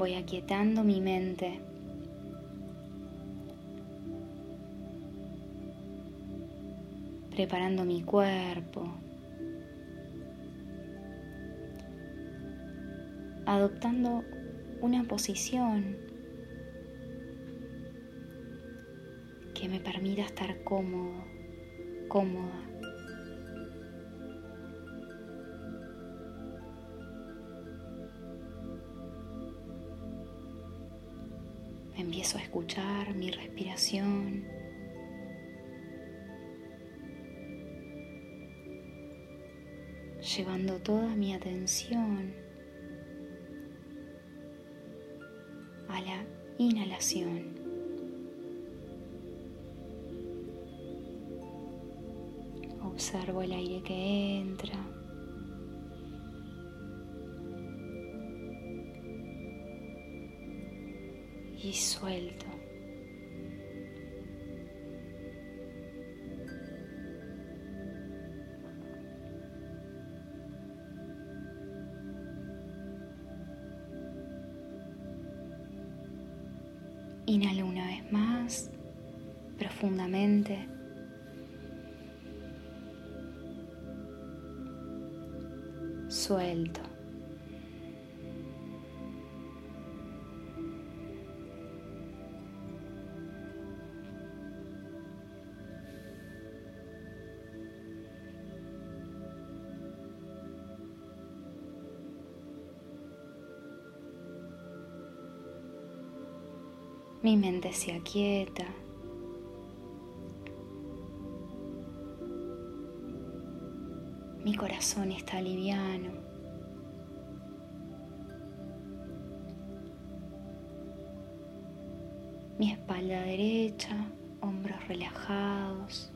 Voy aquietando mi mente. Preparando mi cuerpo. Adoptando una posición que me permita estar cómodo, cómoda. Empiezo a escuchar mi respiración. Llevando toda mi atención a la inhalación. Observo el aire que entra. Y suelto. Inhalo una vez más, profundamente. Suelto. Mi mente se aquieta. Mi corazón está liviano. Mi espalda derecha, hombros relajados.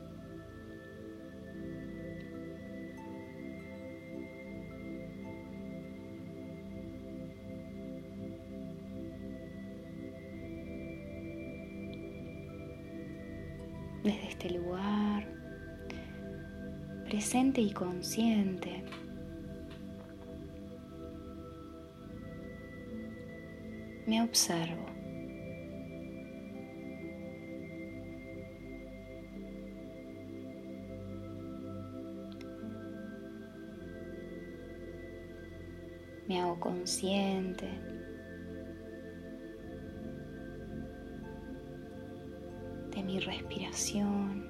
Y consciente. Me observo. Me hago consciente mi respiración.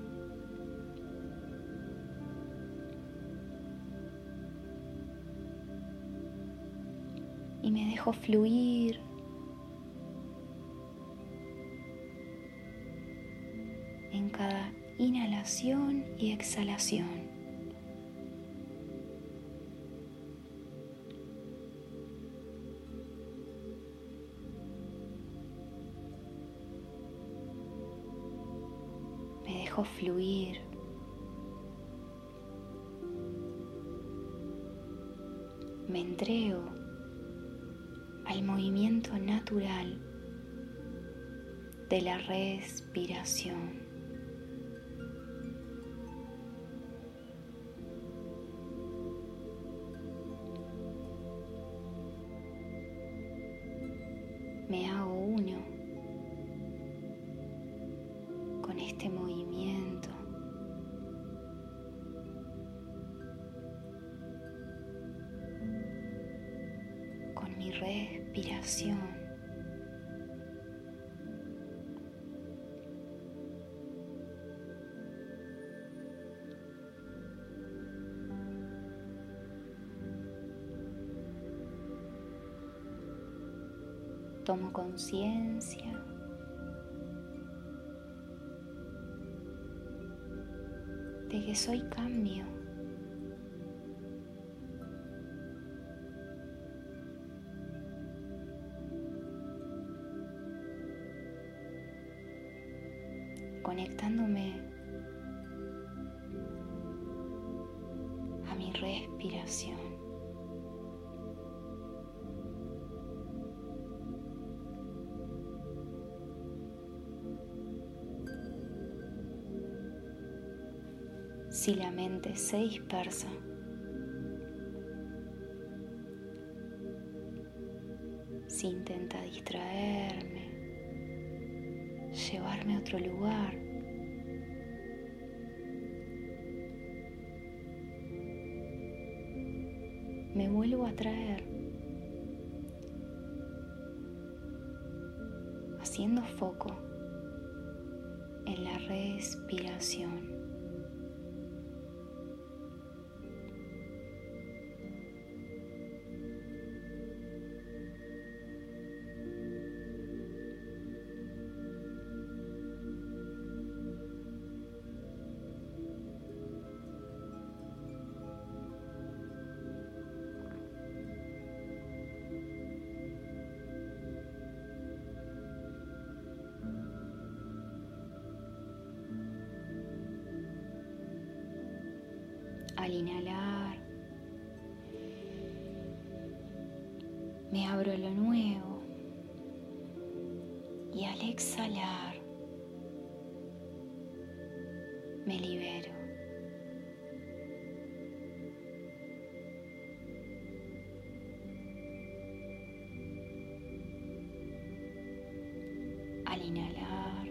Me dejo fluir. En cada inhalación y exhalación. fluir. Me entrego al movimiento natural de la respiración. Respiración. Tomo conciencia que soy cambio. Conectándome a mi respiración. si la mente se dispersa. si intenta distraerme, llevarme a otro lugar. Vuelvo a traer, haciendo foco en la respiración. Al inhalar, me abro lo nuevo y al exhalar, me libero. Al inhalar,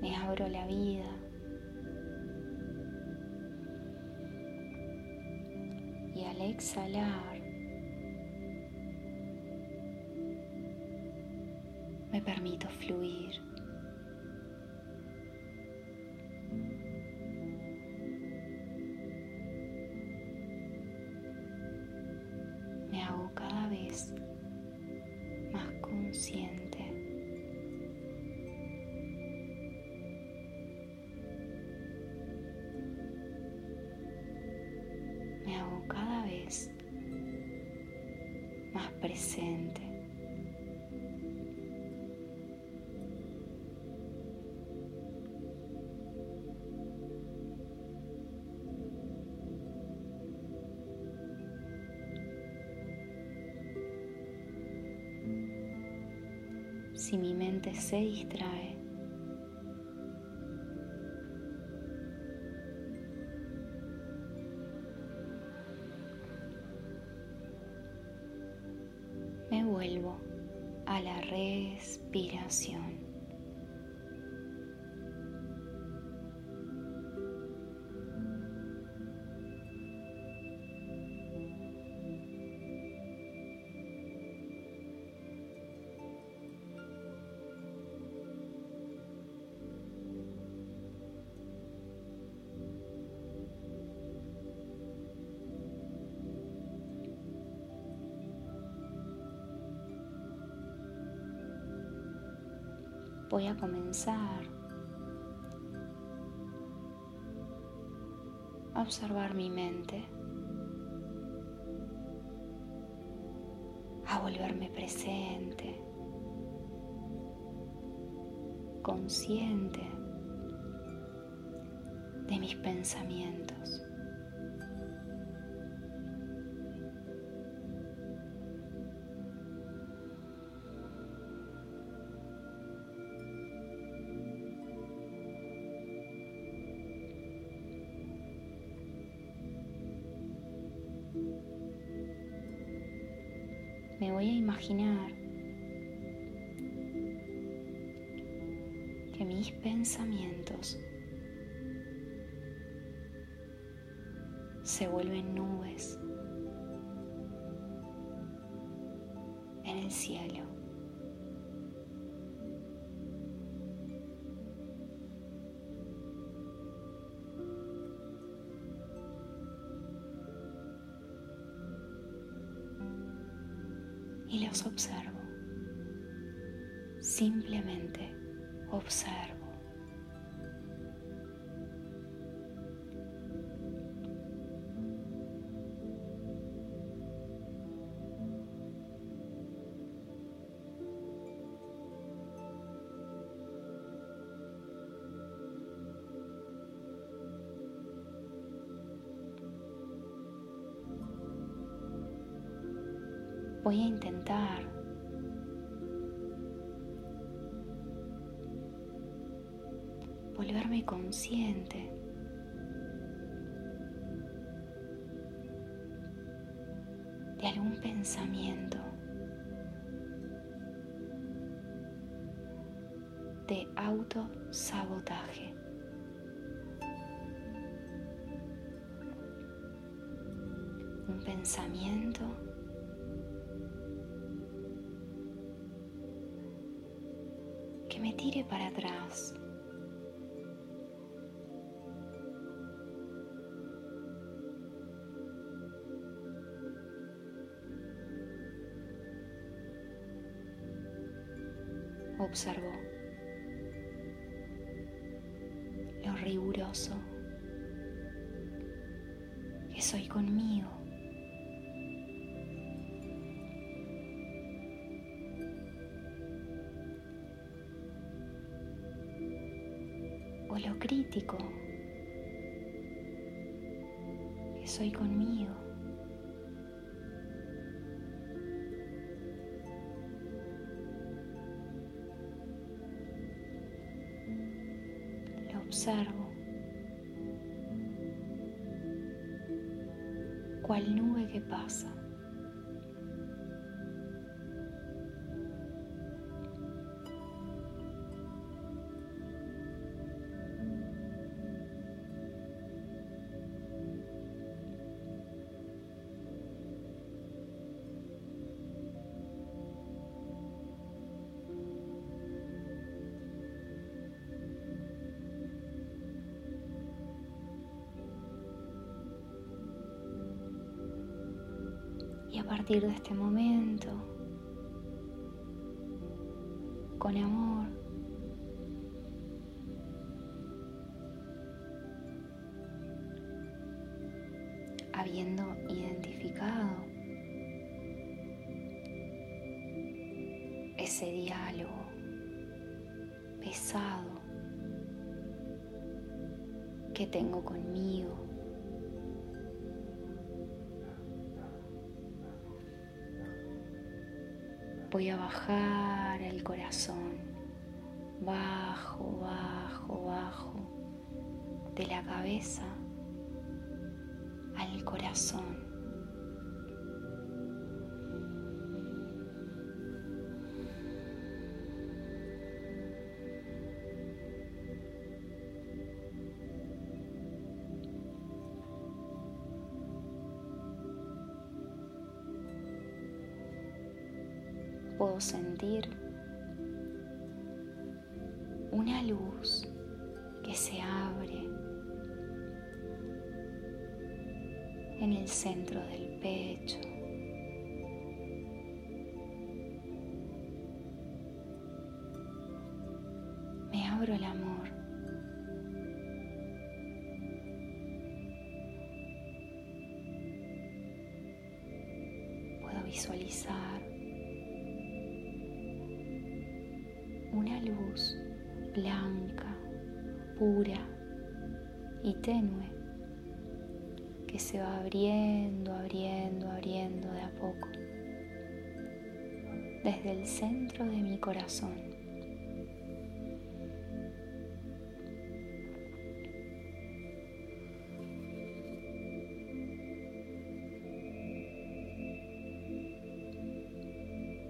me abro la vida. Exhalar, me permito fluir. Si mi mente se distrae, Voy a comenzar a observar mi mente, a volverme presente, consciente de mis pensamientos. Me voy a imaginar que mis pensamientos se vuelven nubes en el cielo. Y los observo. Simplemente observo. Volverme consciente de algún pensamiento de autosabotaje. Un pensamiento que me tire para atrás. Observo lo riguroso que soy conmigo. O lo crítico que soy conmigo. Observo cual nube que pasa. De este momento, con amor, habiendo identificado ese diálogo pesado que tengo conmigo, voy a bajar el corazón, bajo, bajo, bajo, de la cabeza al corazón. Puedo sentir una luz que se abre en el centro del pecho. Me abro el amor. Puedo visualizar una luz blanca, pura y tenue que se va abriendo, abriendo, abriendo de a poco desde el centro de mi corazón.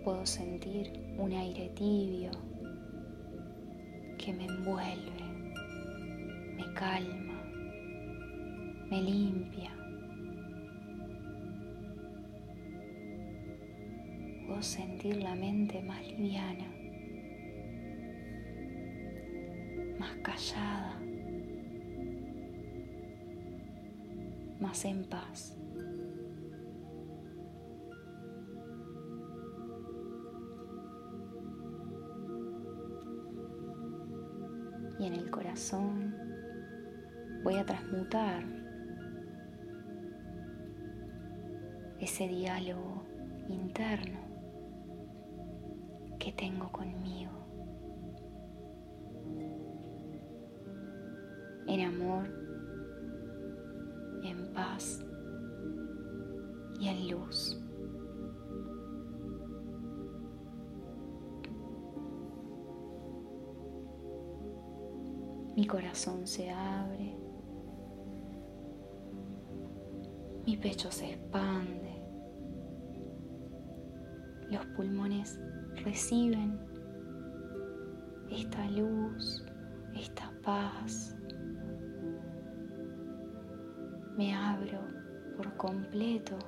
Puedo sentir un aire tibio que me envuelve, me calma, me limpia. Puedo sentir la mente más liviana, más callada, más en paz. Corazón voy a transmutar ese diálogo interno que tengo conmigo en amor, en paz y en luz. Mi corazón se abre. Mi pecho se expande. los pulmones reciben esta luz, esta paz. Me abro por completo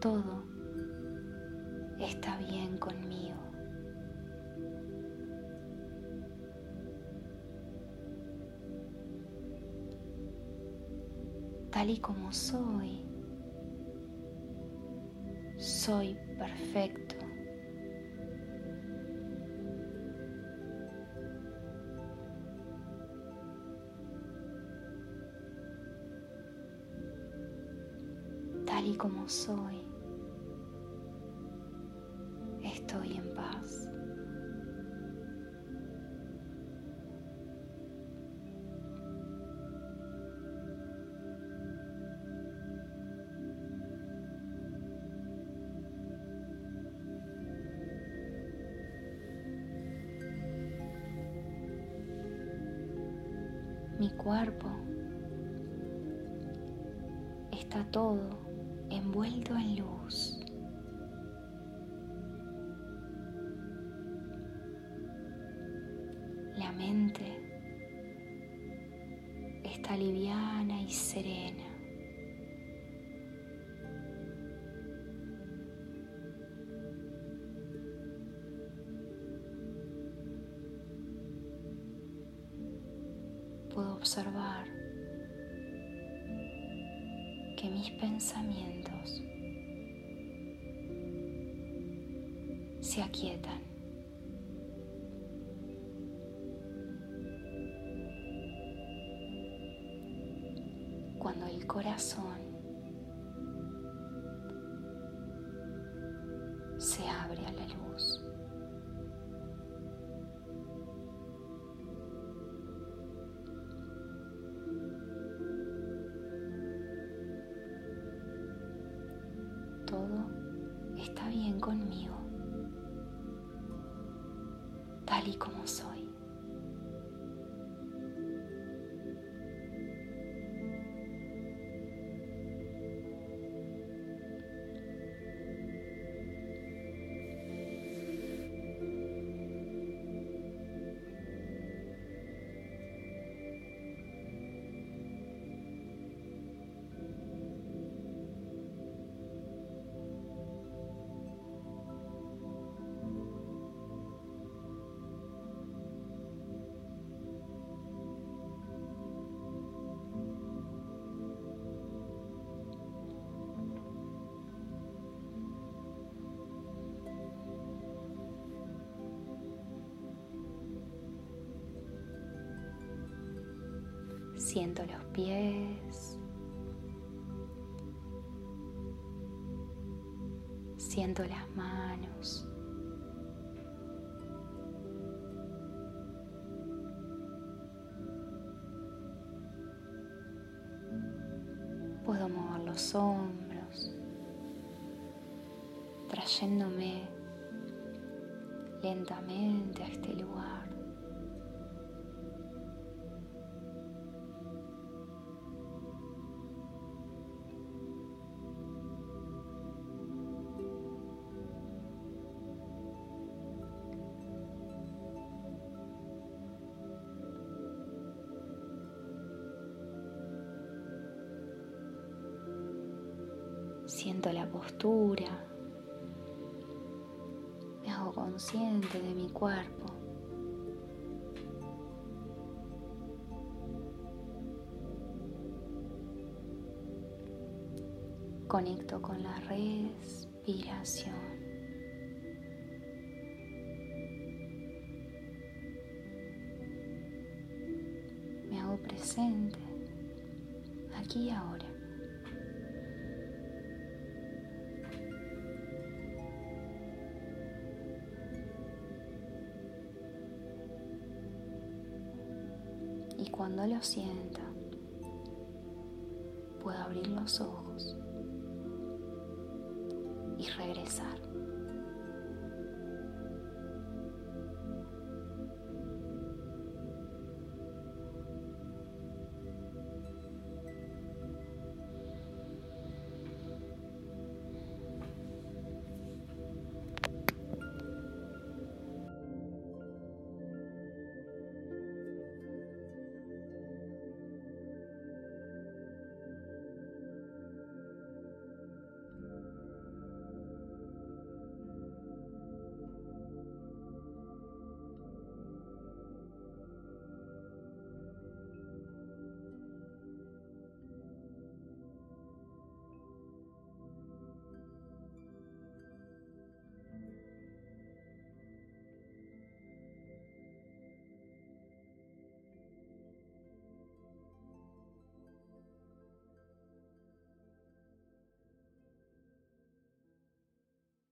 Todo está bien conmigo. Tal y como soy, soy perfecto. Como soy, estoy en paz. Mi cuerpo está todo envuelto en luz. La mente está liviana y serena. Puedo observar mis pensamientos se aquietan. Cuando el corazón tal y como soy. Siento los pies. Siento las manos. Puedo mover los hombros, trayéndome lentamente a este lugar. Siento la postura. Me hago consciente de mi cuerpo. Conecto con la respiración. Me hago presente cuando lo sienta, puedo abrir los ojos y regresar.